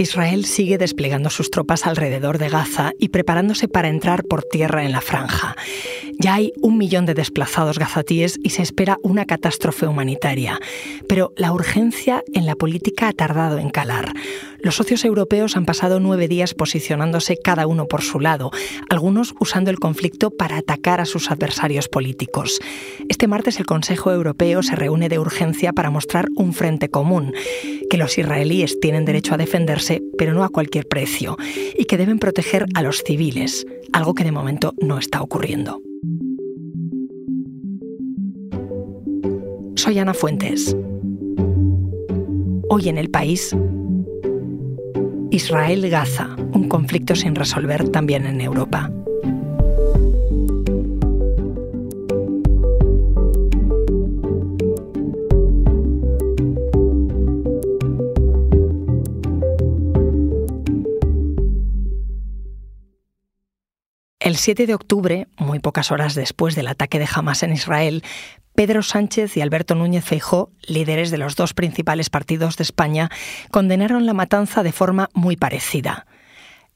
Israel sigue desplegando sus tropas alrededor de Gaza y preparándose para entrar por tierra en la franja. Ya hay un millón de desplazados gazatíes y se espera una catástrofe humanitaria. Pero la urgencia en la política ha tardado en calar. Los socios europeos han pasado nueve días posicionándose cada uno por su lado, algunos usando el conflicto para atacar a sus adversarios políticos. Este martes el Consejo Europeo se reúne de urgencia para mostrar un frente común, que los israelíes tienen derecho a defenderse, pero no a cualquier precio, y que deben proteger a los civiles, algo que de momento no está ocurriendo. Soy Ana Fuentes. Hoy en el país, Israel-Gaza, un conflicto sin resolver también en Europa. El 7 de octubre, muy pocas horas después del ataque de Hamas en Israel, Pedro Sánchez y Alberto Núñez Feijó, líderes de los dos principales partidos de España, condenaron la matanza de forma muy parecida.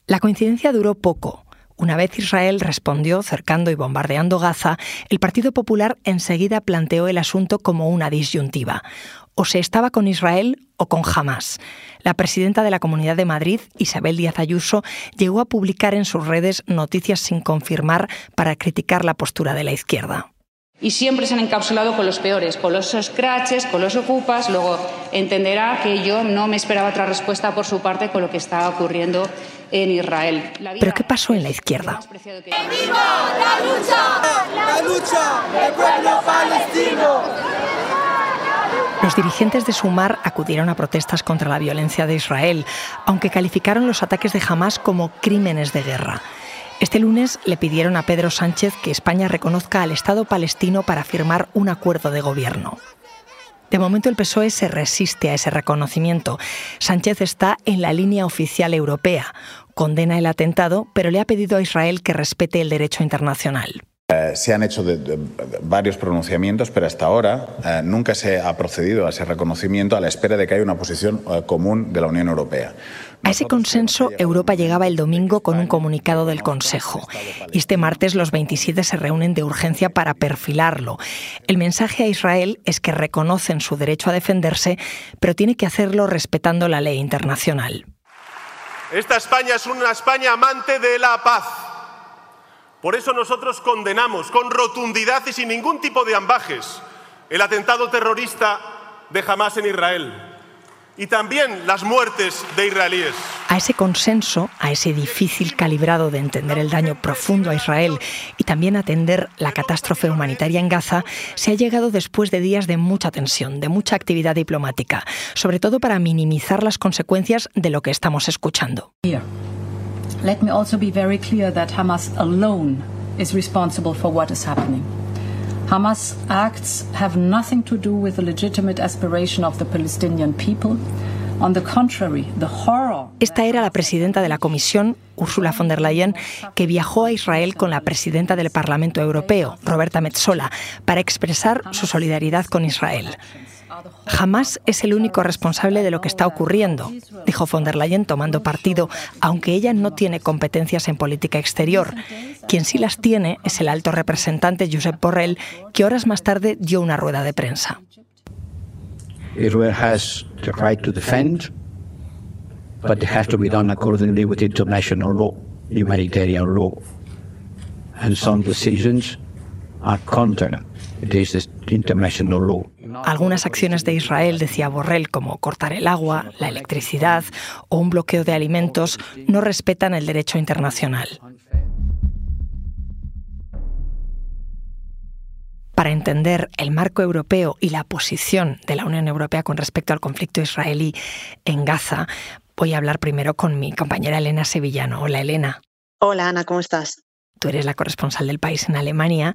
La coincidencia duró poco. Una vez Israel respondió cercando y bombardeando Gaza, el Partido Popular enseguida planteó el asunto como una disyuntiva o se estaba con Israel o con Hamas. La presidenta de la Comunidad de Madrid, Isabel Díaz Ayuso, llegó a publicar en sus redes noticias sin confirmar para criticar la postura de la izquierda. Y siempre se han encapsulado con los peores, con los scratches, con los ocupas. Luego entenderá que yo no me esperaba otra respuesta por su parte con lo que estaba ocurriendo en Israel. ¿Pero qué pasó en la izquierda? ¡Viva la lucha! ¡La lucha del pueblo palestino! Los dirigentes de Sumar acudieron a protestas contra la violencia de Israel, aunque calificaron los ataques de Hamas como crímenes de guerra. Este lunes le pidieron a Pedro Sánchez que España reconozca al Estado palestino para firmar un acuerdo de gobierno. De momento el PSOE se resiste a ese reconocimiento. Sánchez está en la línea oficial europea. Condena el atentado, pero le ha pedido a Israel que respete el derecho internacional. Se han hecho varios pronunciamientos, pero hasta ahora eh, nunca se ha procedido a ese reconocimiento a la espera de que haya una posición eh, común de la Unión Europea. A ese consenso Europa llegaba el domingo con un comunicado del Consejo. Y este martes los 27 se reúnen de urgencia para perfilarlo. El mensaje a Israel es que reconocen su derecho a defenderse, pero tiene que hacerlo respetando la ley internacional. Esta España es una España amante de la paz por eso nosotros condenamos con rotundidad y sin ningún tipo de ambajes el atentado terrorista de Hamas en Israel y también las muertes de israelíes. A ese consenso, a ese difícil calibrado de entender el daño profundo a Israel y también atender la catástrofe humanitaria en Gaza, se ha llegado después de días de mucha tensión, de mucha actividad diplomática, sobre todo para minimizar las consecuencias de lo que estamos escuchando. Let me also be very clear that Hamas alone is responsible for what is happening. Hamas acts have nothing to do with the legitimate aspiration of the Palestinian people. On the contrary, the horror Esta era la presidenta de la Comisión, Ursula von der Leyen, que viajó a Israel con la presidenta del Parlamento Europeo, Roberta Metsola, para expresar su solidaridad con Israel. Jamás es el único responsable de lo que está ocurriendo, dijo von der Leyen tomando partido, aunque ella no tiene competencias en política exterior. Quien sí las tiene es el alto representante Josep Borrell, que horas más tarde dio una rueda de prensa. Israel has the right to defend, but it has to be done accordingly with international law, humanitarian law. And some decisions are counter this international law. Algunas acciones de Israel, decía Borrell, como cortar el agua, la electricidad o un bloqueo de alimentos, no respetan el derecho internacional. Para entender el marco europeo y la posición de la Unión Europea con respecto al conflicto israelí en Gaza, voy a hablar primero con mi compañera Elena Sevillano. Hola Elena. Hola Ana, ¿cómo estás? Tú eres la corresponsal del país en Alemania,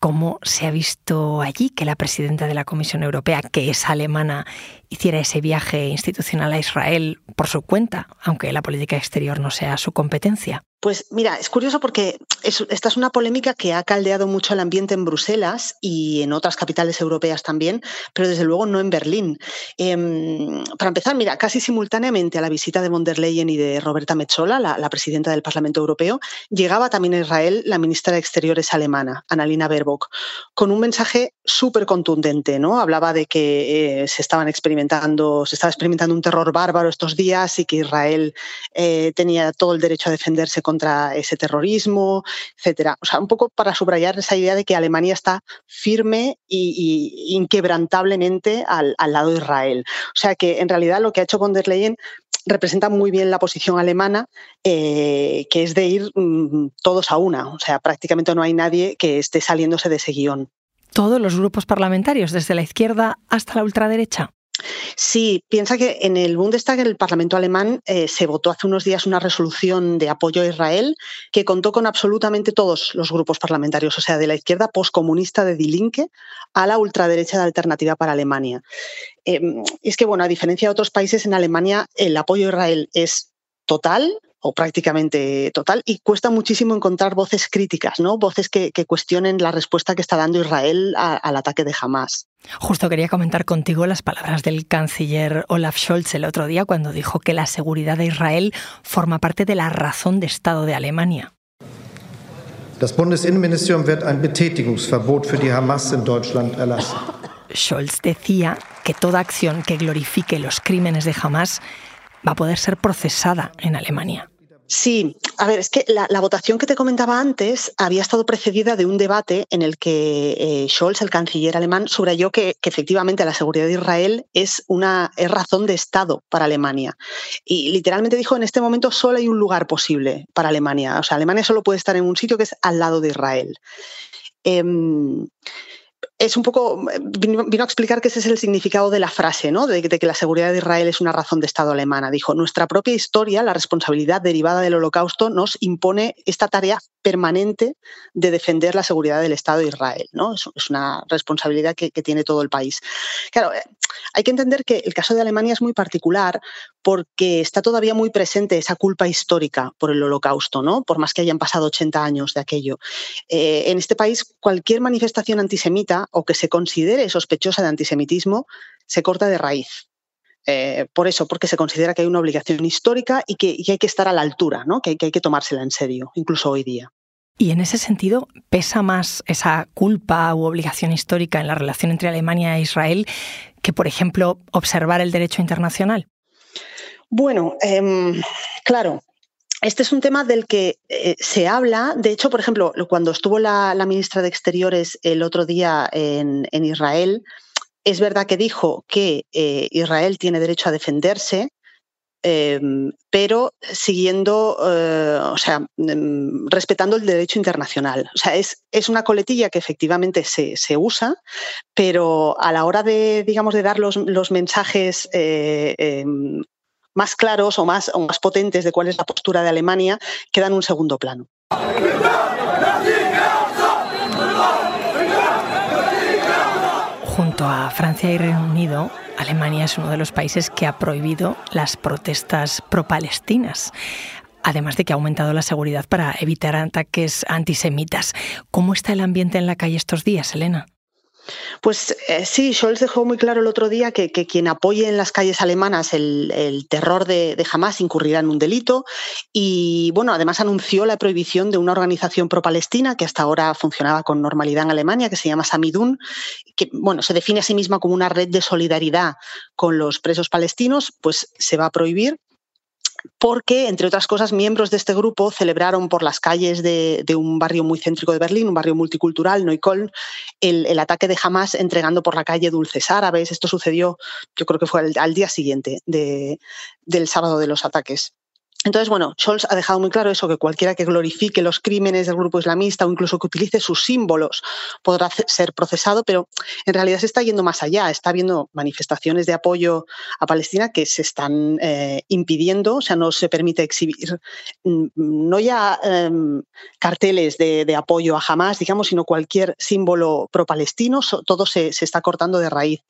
¿cómo se ha visto allí que la presidenta de la Comisión Europea, que es alemana hiciera ese viaje institucional a Israel por su cuenta, aunque la política exterior no sea su competencia? Pues mira, es curioso porque esta es una polémica que ha caldeado mucho el ambiente en Bruselas y en otras capitales europeas también, pero desde luego no en Berlín. Em, para empezar, mira, casi simultáneamente a la visita de von der Leyen y de Roberta Metsola, la, presidenta del Parlamento Europeo, llegaba también a Israel la ministra de Exteriores alemana, Annalena Baerbock, con un mensaje súper contundente, ¿no? Hablaba de que eh, se estaban experimentando, se estaba experimentando un terror bárbaro estos días y que Israel eh, tenía todo el derecho a defenderse contra ese terrorismo, etcétera. O sea, un poco para subrayar esa idea de que Alemania está firme y, inquebrantablemente al, lado de Israel. O sea que en realidad lo que ha hecho von der Leyen representa muy bien la posición alemana, eh, que es de ir mm, todos a una. O sea, prácticamente no hay nadie que esté saliéndose de ese guion. Todos los grupos parlamentarios, desde la izquierda hasta la ultraderecha. Sí, piensa que en el Bundestag, en el Parlamento alemán, eh, se votó hace unos días una resolución de apoyo a Israel que contó con absolutamente todos los grupos parlamentarios, o sea, de la izquierda postcomunista de Die Linke a la ultraderecha de Alternativa para Alemania. Em, es que, bueno, a diferencia de otros países, en Alemania el apoyo a Israel es total, o prácticamente total, y cuesta muchísimo encontrar voces críticas, ¿no? Voces que, cuestionen la respuesta que está dando Israel al ataque de Hamas. Justo quería comentar contigo las palabras del canciller Olaf Scholz el otro día cuando dijo que la seguridad de Israel forma parte de la razón de Estado de Alemania. Das Bundesinnenministerium wird ein Betätigungsverbot für die Hamas in Deutschland erlassen. Scholz decía que toda acción que glorifique los crímenes de Hamas va a poder ser procesada en Alemania. Sí, a ver, es que la, votación que te comentaba antes había estado precedida de un debate en el que eh, Scholz, el canciller alemán, subrayó que, efectivamente la seguridad de Israel es una es razón de Estado para Alemania. Y literalmente dijo, en este momento solo hay un lugar posible para Alemania. O sea, Alemania solo puede estar en un sitio que es al lado de Israel. Em, es un poco, vino, a explicar que ese es el significado de la frase, ¿no? De, que la seguridad de Israel es una razón de Estado alemana. Dijo, nuestra propia historia, la responsabilidad derivada del holocausto, nos impone esta tarea permanente de defender la seguridad del Estado de Israel, ¿no? Es, una responsabilidad que, tiene todo el país. Claro, eh, hay que entender que el caso de Alemania es muy particular porque está todavía muy presente esa culpa histórica por el holocausto, ¿no? Por más que hayan pasado 80 años de aquello. Eh, en este país, cualquier manifestación antisemita o que se considere sospechosa de antisemitismo se corta de raíz. Eh, por eso, porque se considera que hay una obligación histórica y que, hay que estar a la altura, ¿no? que, hay, que tomársela en serio, incluso hoy día. Y en ese sentido, ¿pesa más esa culpa u obligación histórica en la relación entre Alemania e Israel que, por ejemplo, observar el derecho internacional? Bueno, em, claro, este es un tema del que eh, se habla. De hecho, por ejemplo, cuando estuvo la, ministra de Exteriores el otro día en, Israel, es verdad que dijo que eh, Israel tiene derecho a defenderse, em, pero siguiendo, eh, o sea, em, respetando el derecho internacional. O sea, es, es una coletilla que efectivamente se, usa, pero a la hora de, digamos, de dar los, los mensajes em, más claros o más, o más potentes de cuál es la postura de Alemania quedan en un segundo plano. Junto a Francia y Reino Unido, Alemania es uno de los países que ha prohibido las protestas pro-palestinas además de que ha aumentado la seguridad para evitar ataques antisemitas. ¿Cómo está el ambiente en la calle estos días, Elena? Pues eh, sí, Scholz dejó muy claro el otro día que, quien apoye en las calles alemanas el, terror de, Hamas incurrirá en un delito y, bueno, además anunció la prohibición de una organización pro-palestina que hasta ahora funcionaba con normalidad en Alemania, que se llama Samidun, que, bueno, se define a sí misma como una red de solidaridad con los presos palestinos, pues se va a prohibir porque, entre otras cosas, miembros de este grupo celebraron por las calles de, un barrio muy céntrico de Berlín, un barrio multicultural, Neukölln, el, ataque de Hamas entregando por la calle dulces árabes. Esto sucedió, yo creo que fue al, día siguiente del sábado de los ataques. Entonces, bueno, Scholz ha dejado muy claro eso, que cualquiera que glorifique los crímenes del grupo islamista o incluso que utilice sus símbolos podrá ser procesado, pero en realidad se está yendo más allá. Está habiendo manifestaciones de apoyo a Palestina que se están eh, impidiendo, o sea, no se permite exhibir mm, no ya em, carteles de, apoyo a Hamas, digamos, sino cualquier símbolo pro-palestino, todo se, se está cortando de raíz.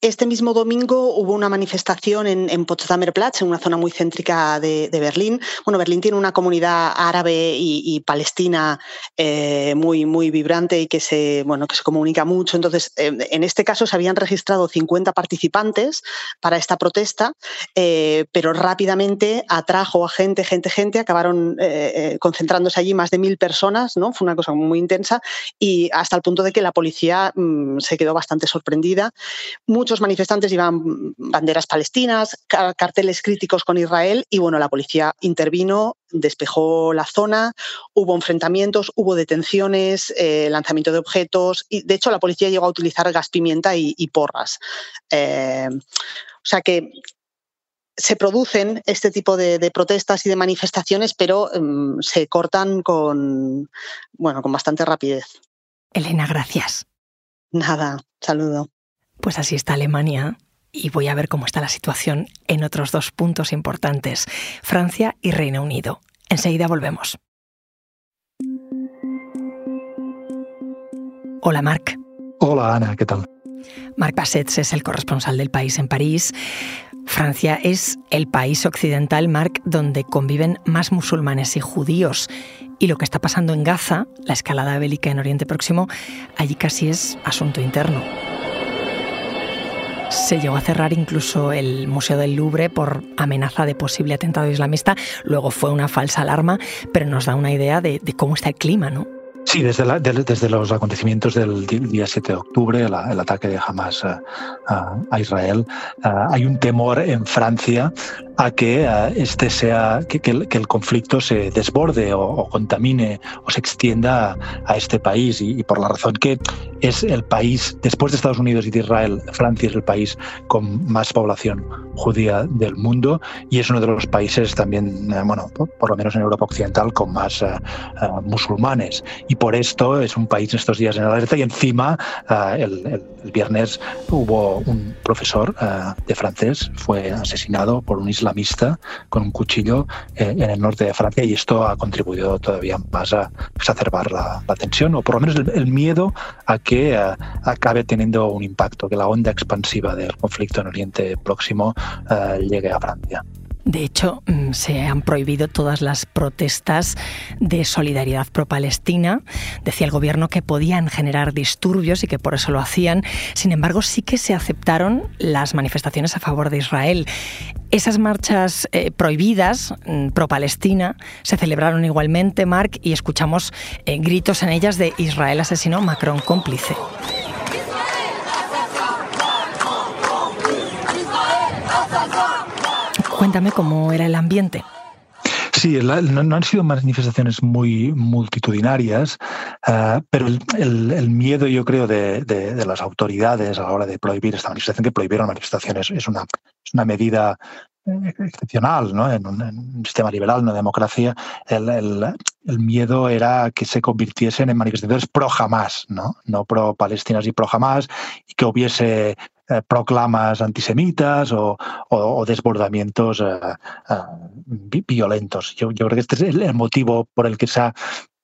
Este mismo domingo hubo una manifestación en, en Potsdamer Platz, en una zona muy céntrica de, Berlín. Bueno, Berlín tiene una comunidad árabe y, palestina eh, muy, muy vibrante y que se, bueno, que se comunica mucho. Entonces, eh, en este caso se habían registrado 50 participantes para esta protesta, eh, pero rápidamente atrajo a gente, gente, gente. Acabaron concentrándose allí más de mil personas, ¿no? Fue una cosa muy intensa y hasta el punto de que la policía mm, se quedó bastante sorprendida muchos manifestantes llevaban banderas palestinas, carteles críticos con Israel y bueno, la policía intervino, despejó la zona, hubo enfrentamientos, hubo detenciones, eh, lanzamiento de objetos y de hecho la policía llegó a utilizar gas pimienta y, porras. Eh, o sea que se producen este tipo de, protestas y de manifestaciones, pero em, se cortan con, bueno, con bastante rapidez. Elena, gracias. Nada, saludo. Pues así está Alemania y voy a ver cómo está la situación en otros dos puntos importantes, Francia y Reino Unido. Enseguida volvemos. Hola, Marc. Hola, Ana, ¿qué tal? Marc Bassets es el corresponsal del país en París. Francia es el país occidental, Marc, donde conviven más musulmanes y judíos. Y lo que está pasando en Gaza, la escalada bélica en Oriente Próximo, allí casi es asunto interno. Se llegó a cerrar incluso el Museo del Louvre por amenaza de posible atentado islamista. Luego fue una falsa alarma, pero nos da una idea de, cómo está el clima, ¿no? Sí, desde, desde, los acontecimientos del día 7 de octubre, el ataque de Hamas a, Israel, eh, hay un temor en Francia a que eh, este sea que, el, conflicto se desborde o, contamine o se extienda a, este país. Y, por la razón que es el país después de Estados Unidos y de Israel Francia es el país con más población judía del mundo y es uno de los países también eh, bueno por, lo menos en Europa occidental con más eh, musulmanes. Y por esto es un país estos días en alerta y encima el, el, viernes hubo un profesor de francés fue asesinado por un islam islamista con un cuchillo eh, en el norte de Francia y esto ha contribuido todavía más a exacerbar la, tensión o por lo menos el, miedo a que eh, acabe teniendo un impacto, que la onda expansiva del conflicto en Oriente Próximo eh, llegue a Francia. De hecho, mm, se han prohibido todas las protestas de solidaridad pro-palestina. Decía el gobierno que podían generar disturbios y que por eso lo hacían. Sin embargo, sí que se aceptaron las manifestaciones a favor de Israel. Esas marchas eh, prohibidas mm, pro-Palestina se celebraron igualmente, Mark, y escuchamos eh, gritos en ellas de Israel asesino, Macron cómplice. Cuéntame cómo era el ambiente. Sí, no, han sido manifestaciones muy multitudinarias, eh, pero el, miedo, yo creo, de, las autoridades a la hora de prohibir esta manifestación, que prohibieron manifestaciones, es una, medida eh, excepcional ¿no? en, un, sistema liberal, una democracia, el, miedo era que se convirtiesen en manifestaciones pro jamás, no, no pro palestinas y pro jamás, y que hubiese eh, proclamas antisemitas o, desbordamientos eh, eh, violentos. Yo, creo que este es el, motivo por el que se ha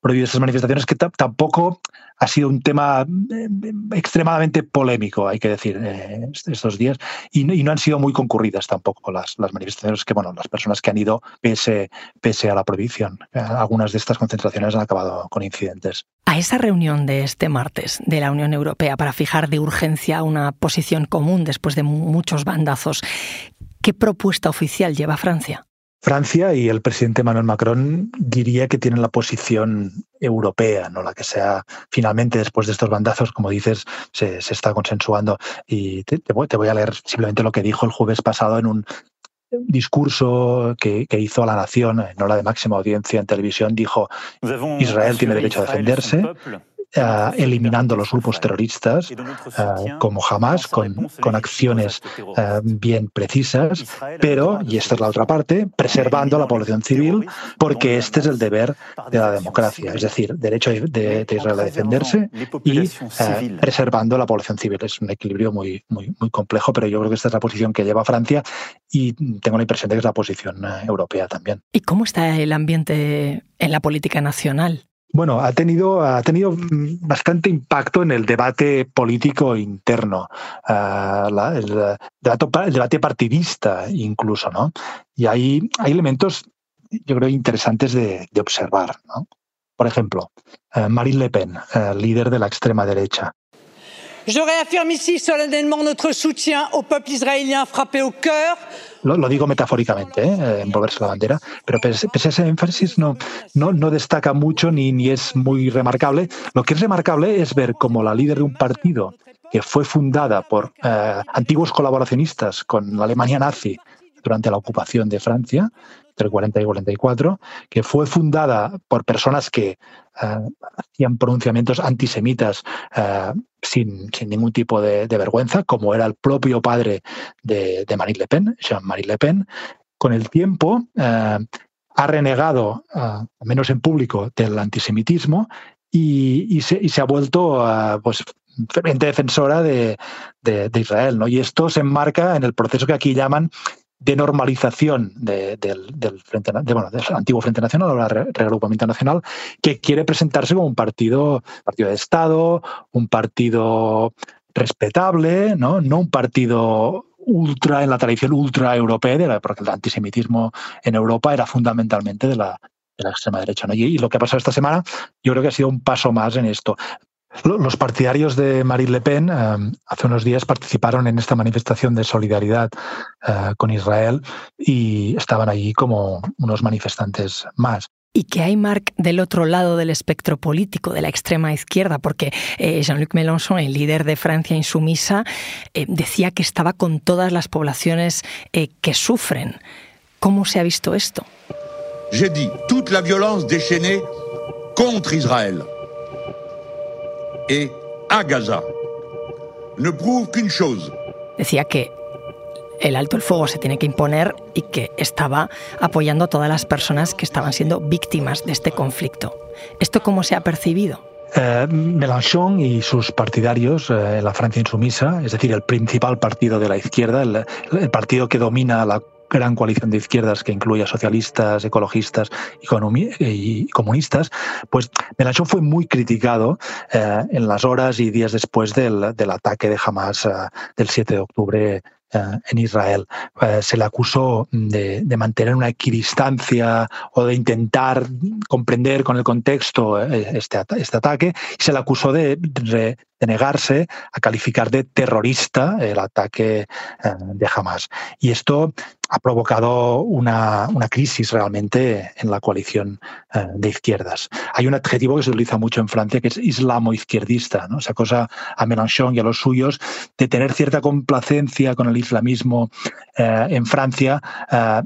prohibido esas manifestaciones, que tampoco ha sido un tema extremadamente polémico, hay que decir, estos días, y, no han sido muy concurridas tampoco las, las manifestaciones que, bueno, las personas que han ido pese, pese a la prohibición. Algunas de estas concentraciones han acabado con incidentes. A esa reunión de este martes de la Unión Europea para fijar de urgencia una posición común después de muchos bandazos, ¿qué propuesta oficial lleva Francia? Francia y el presidente Emmanuel Macron diría que tienen la posición europea, no la que sea finalmente después de estos bandazos, como dices, se, está consensuando. Y te, voy, a leer simplemente lo que dijo el jueves pasado en un discurso que, hizo a la nación en hora de máxima audiencia en televisión, dijo, Israel tiene derecho a defenderse eh, eliminando los grupos terroristas eh, como con, con acciones eh, bien precisas, pero, y esta es la otra parte, preservando a la población civil, porque este es el deber de la democracia, es decir, derecho de, Israel a defenderse y preservando a la población civil. Es un equilibrio muy, muy, muy complejo, pero yo creo que esta es la posición que lleva Francia y tengo la impresión de que es la posición europea también. ¿Y cómo está el ambiente en la política nacional? Bueno, ha tenido, ha tenido bastante impacto en el debate político interno, uh, el, debate partidista incluso, ¿no? Y hay, hay elementos, yo creo, interesantes de, observar, ¿no? Por ejemplo, uh, Marine Le Pen, uh, líder de la extrema derecha. Je réaffirme ici solennellement notre soutien au peuple israélien frappé au cœur lo, lo, digo metafóricamente, ¿eh? envolverse la bandera, pero pese, pese, a ese énfasis no, no, no destaca mucho ni, ni es muy remarcable. Lo que es remarcable es ver cómo la líder de un partido que fue fundada por eh, antiguos colaboracionistas con la Alemania nazi durante la ocupación de Francia, entre 40 y 44, que fue fundada por personas que uh, hacían pronunciamientos antisemitas uh, sin, sin, ningún tipo de, vergüenza, como era el propio padre de, de Marine Le Pen, Jean-Marie Le Pen. Con el tiempo uh, ha renegado, al menos en público, del antisemitismo y, y, se, y se, ha vuelto pues, defensora de, de, de, Israel. ¿no? Y esto se enmarca en el proceso que aquí llaman de normalización de, del, del, frente, de, bueno, del antiguo Frente Nacional, ahora Reagrupamiento Nacional, que quiere presentarse como un partido, partido de Estado, un partido respetable, ¿no? no un partido ultra en la tradición ultra europea, porque el antisemitismo en Europa era fundamentalmente de la, de la extrema derecha. ¿no? Y, lo que ha pasado esta semana, yo creo que ha sido un paso más en esto. Los partidarios de Marine Le Pen eh, hace unos días participaron en esta manifestación de solidaridad eh, con Israel y estaban allí como unos manifestantes más. ¿Y qué hay, Marc, del otro lado del espectro político, de la extrema izquierda? Porque eh, Jean-Luc Mélenchon, el líder de Francia insumisa, eh, decía que estaba con todas las poblaciones eh, que sufren. ¿Cómo se ha visto esto? J'ai dit toute la violence déchaînée contre Israël et à Gaza ne prouve qu'une chose. Decía que el alto el fuego se tiene que imponer y que estaba apoyando a todas las personas que estaban siendo víctimas de este conflicto. ¿Esto cómo se ha percibido? Eh, Mélenchon y sus partidarios eh, en la Francia insumisa, es decir, el principal partido de la izquierda, el, el partido que domina la gran coalición de izquierdas que incluye a socialistas, ecologistas y comunistas, pues Mélenchon fue muy criticado eh, en las horas y días después del, ataque de Hamas eh, del 7 de octubre en Israel. Eh, se le acusó de, de, mantener una equidistancia o de intentar comprender con el contexto este, este ataque y se le acusó de, de, negarse a calificar de terrorista el ataque de Hamas. Y esto ha provocado una, crisis realmente en la coalición eh, de izquierdas. Hay un adjetivo que se utiliza mucho en Francia que es islamo-izquierdista, ¿no? esa cosa a Mélenchon y a los suyos de tener cierta complacencia con el islamismo eh, en Francia eh,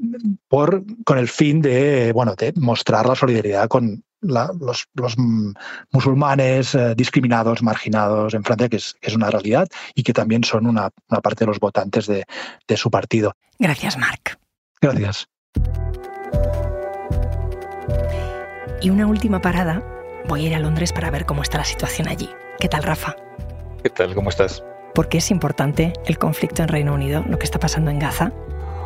por, con el fin de, bueno, de mostrar la solidaridad con, la, los, los, musulmanes eh, discriminados, marginados en Francia, que es, que es, una realidad y que también son una, una parte de los votantes de, de su partido. Gracias, Marc. Gracias. Y una última parada. Voy a ir a Londres para ver cómo está la situación allí. ¿Qué tal, Rafa? ¿Qué tal? ¿Cómo estás? ¿Por qué es importante el conflicto en Reino Unido, lo que está pasando en Gaza?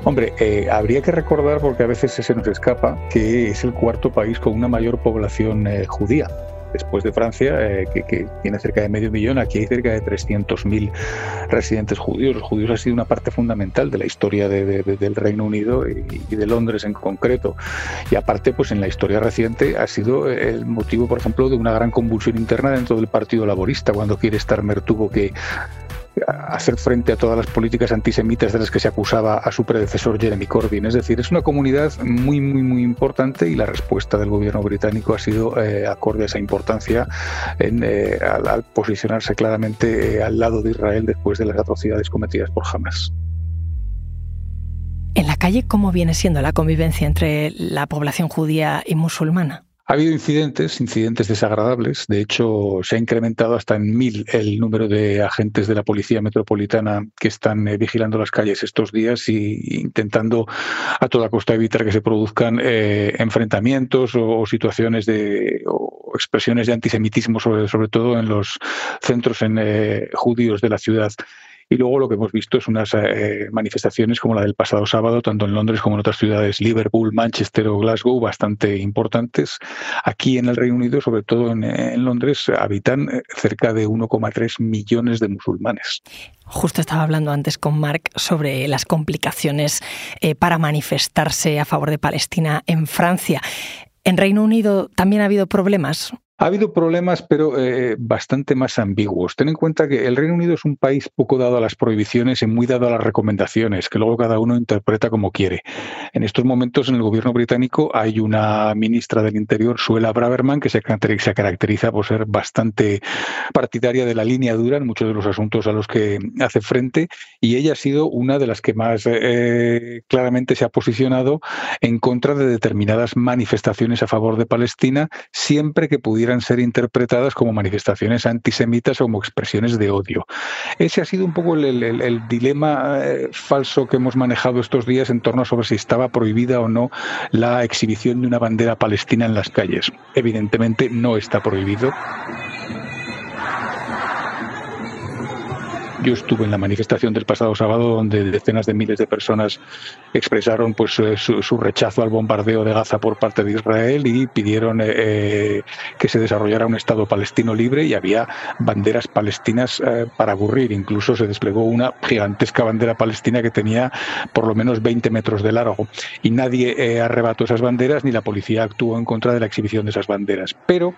Hombre, eh, habría que recordar, porque a veces se nos escapa, que es el cuarto país con una mayor población eh, judía. Después de Francia, eh, que, que, tiene cerca de medio millón, aquí hay cerca de 300.000 residentes judíos. Los judíos han sido una parte fundamental de la historia de, de, de, del Reino Unido y, de Londres en concreto. Y aparte, pues en la historia reciente ha sido el motivo, por ejemplo, de una gran convulsión interna dentro del Partido Laborista, cuando Keir Starmer tuvo que hacer frente a todas las políticas antisemitas de las que se acusaba a su predecesor Jeremy Corbyn. Es decir, es una comunidad muy, muy, muy importante y la respuesta del gobierno británico ha sido eh, acorde a esa importancia en, eh, al, posicionarse claramente eh, al lado de Israel después de las atrocidades cometidas por Hamas. En la calle, ¿cómo viene siendo la convivencia entre la población judía y musulmana? Ha habido incidentes, incidentes desagradables. De hecho, se ha incrementado hasta en mil el número de agentes de la Policía Metropolitana que están eh, vigilando las calles estos días y intentando a toda costa evitar que se produzcan eh, enfrentamientos o, situaciones de o expresiones de antisemitismo, sobre, todo en los centros en, eh, judíos de la ciudad. Y luego lo que hemos visto es unas eh, manifestaciones como la del pasado sábado, tanto en Londres como en otras ciudades, Liverpool, Manchester o Glasgow, bastante importantes. Aquí en el Reino Unido, sobre todo en, Londres, habitan eh, cerca de 1,3 millones de musulmanes. Justo estaba hablando antes con Mark sobre las complicaciones eh, para manifestarse a favor de Palestina en Francia. ¿En Reino Unido también ha habido problemas? Ha habido problemas, pero eh, bastante más ambiguos. Ten en cuenta que el Reino Unido es un país poco dado a las prohibiciones y muy dado a las recomendaciones, que luego cada uno interpreta como quiere. En estos momentos en el gobierno británico hay una ministra del Interior, Suela Braverman, que se caracteriza por ser bastante partidaria de la línea dura en muchos de los asuntos a los que hace frente, y ella ha sido una de las que más eh, claramente se ha posicionado en contra de determinadas manifestaciones a favor de Palestina, siempre que pudiera ser interpretadas como manifestaciones antisemitas o como expresiones de odio. Ese ha sido un poco el, dilema eh, falso que hemos manejado estos días en torno a sobre si estaba prohibida o no la exhibición de una bandera palestina en las calles. Evidentemente no está prohibido. Yo estuve en la manifestación del pasado sábado donde decenas de miles de personas expresaron pues eh, su, rechazo al bombardeo de Gaza por parte de Israel y pidieron eh, eh, que se desarrollara un Estado palestino libre y había banderas palestinas para aburrir. Incluso se desplegó una gigantesca bandera palestina que tenía por lo menos 20 metros de largo y nadie arrebató esas banderas ni la policía actuó en contra de la exhibición de esas banderas. Pero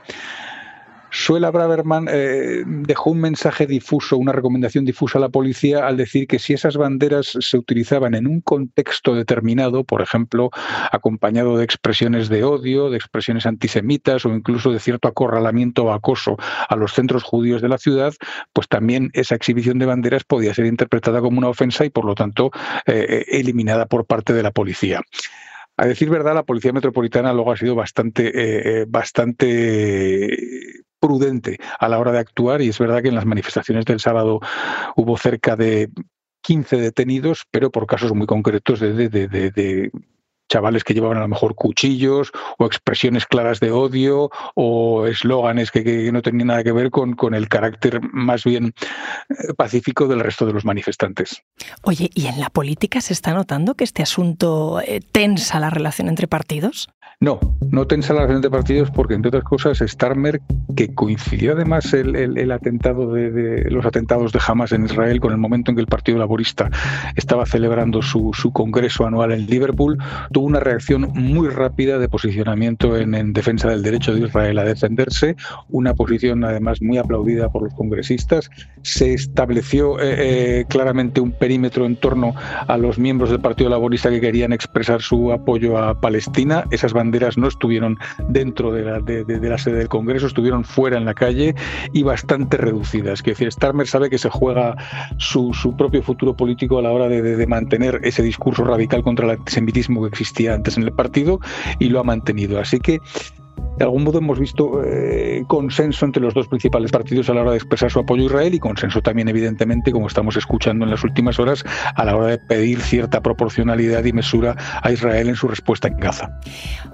Suela Braverman eh, dejó un mensaje difuso, una recomendación difusa a la policía al decir que si esas banderas se utilizaban en un contexto determinado, por ejemplo, acompañado de expresiones de odio, de expresiones antisemitas o incluso de cierto acorralamiento o acoso a los centros judíos de la ciudad, pues también esa exhibición de banderas podía ser interpretada como una ofensa y por lo tanto eh, eliminada por parte de la policía. A decir verdad, la Policía Metropolitana luego ha sido bastante, eh, bastante prudente a la hora de actuar y es verdad que en las manifestaciones del sábado hubo cerca de 15 detenidos, pero por casos muy concretos de, de, chavales que llevaban a lo mejor cuchillos o expresiones claras de odio o eslóganes que, no tenían nada que ver con, con el carácter más bien eh, pacífico del resto de los manifestantes. Oye, ¿y en la política se está notando que este asunto eh, tensa la relación entre partidos? No, no tensa la relación de partidos porque, entre otras cosas, Starmer, que coincidió además el, atentado de, los atentados de Hamas en Israel con el momento en que el Partido Laborista estaba celebrando su, congreso anual en Liverpool, tuvo una reacción muy rápida de posicionamiento en, defensa del derecho de Israel a defenderse, una posición además muy aplaudida por los congresistas. Se estableció eh, eh, claramente un perímetro en torno a los miembros del Partido Laborista que querían expresar su apoyo a Palestina. Esas banderas no estuvieron dentro de la, de, la sede del Congreso, estuvieron fuera en la calle y bastante reducidas. Es decir, Starmer sabe que se juega su, propio futuro político a la hora de, mantener ese discurso radical contra el antisemitismo que existía antes en el partido y lo ha mantenido. Así que de algún modo hemos visto eh, consenso entre los dos principales partidos a la hora de expresar su apoyo a Israel y consenso también, evidentemente, como estamos escuchando en las últimas horas, a la hora de pedir cierta proporcionalidad y mesura a Israel en su respuesta en Gaza.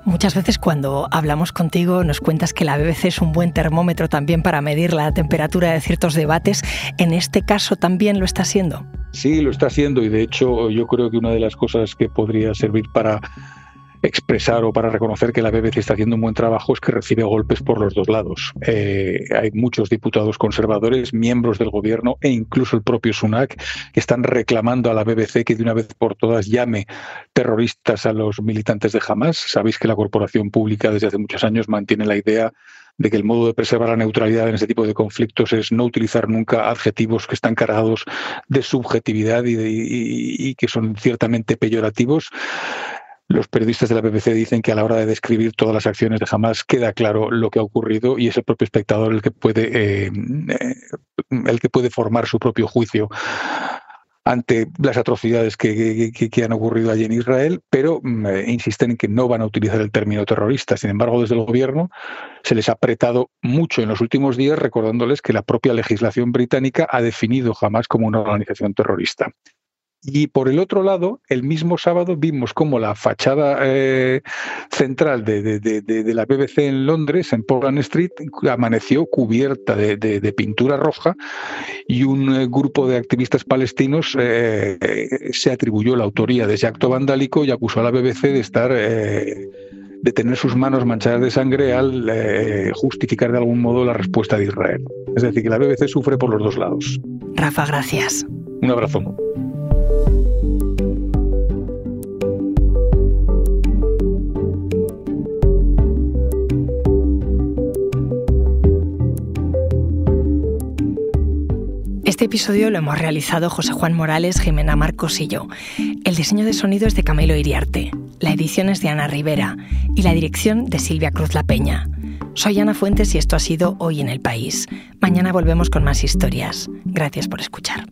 Muchas veces cuando hablamos contigo nos cuentas que la BBC es un buen termómetro también para medir la temperatura de ciertos debates. ¿En este caso también lo está siendo? Sí, lo está siendo y de hecho yo creo que una de las cosas que podría servir para expresar o para reconocer que la BBC está haciendo un buen trabajo es que recibe golpes por los dos lados. Eh, hay muchos diputados conservadores, miembros del gobierno e incluso el propio Sunak que están reclamando a la BBC que de una vez por todas llame terroristas a los militantes de Hamas. Sabéis que la corporación pública desde hace muchos años mantiene la idea de que el modo de preservar la neutralidad en este tipo de conflictos es no utilizar nunca adjetivos que están cargados de subjetividad y, y que son ciertamente peyorativos. Los periodistas de la BBC dicen que a la hora de describir todas las acciones de Hamas queda claro lo que ha ocurrido y es el propio espectador el que puede, eh, el que puede formar su propio juicio ante las atrocidades que, han ocurrido allí en Israel, pero mm, eh, insisten en que no van a utilizar el término terrorista. Sin embargo, desde el gobierno se les ha apretado mucho en los últimos días, recordándoles que la propia legislación británica ha definido Hamas como una organización terrorista. Y por el otro lado, el mismo sábado vimos como la fachada eh, central de, la BBC en Londres, en Portland Street, amaneció cubierta de, pintura roja y un eh, grupo de activistas palestinos eh, se atribuyó la autoría de ese acto vandálico y acusó a la BBC de estar de tener sus manos manchadas de sangre al justificar de algún modo la respuesta de Israel. Es decir, que la BBC sufre por los dos lados. Rafa, gracias. Un abrazo. Este episodio lo hemos realizado José Juan Morales, Jimena Marcos y yo. El diseño de sonido es de Camilo Iriarte, la edición es de Ana Rivera y la dirección de Silvia Cruz La Peña. Soy Ana Fuentes y esto ha sido Hoy en el País. Mañana volvemos con más historias. Gracias por escuchar.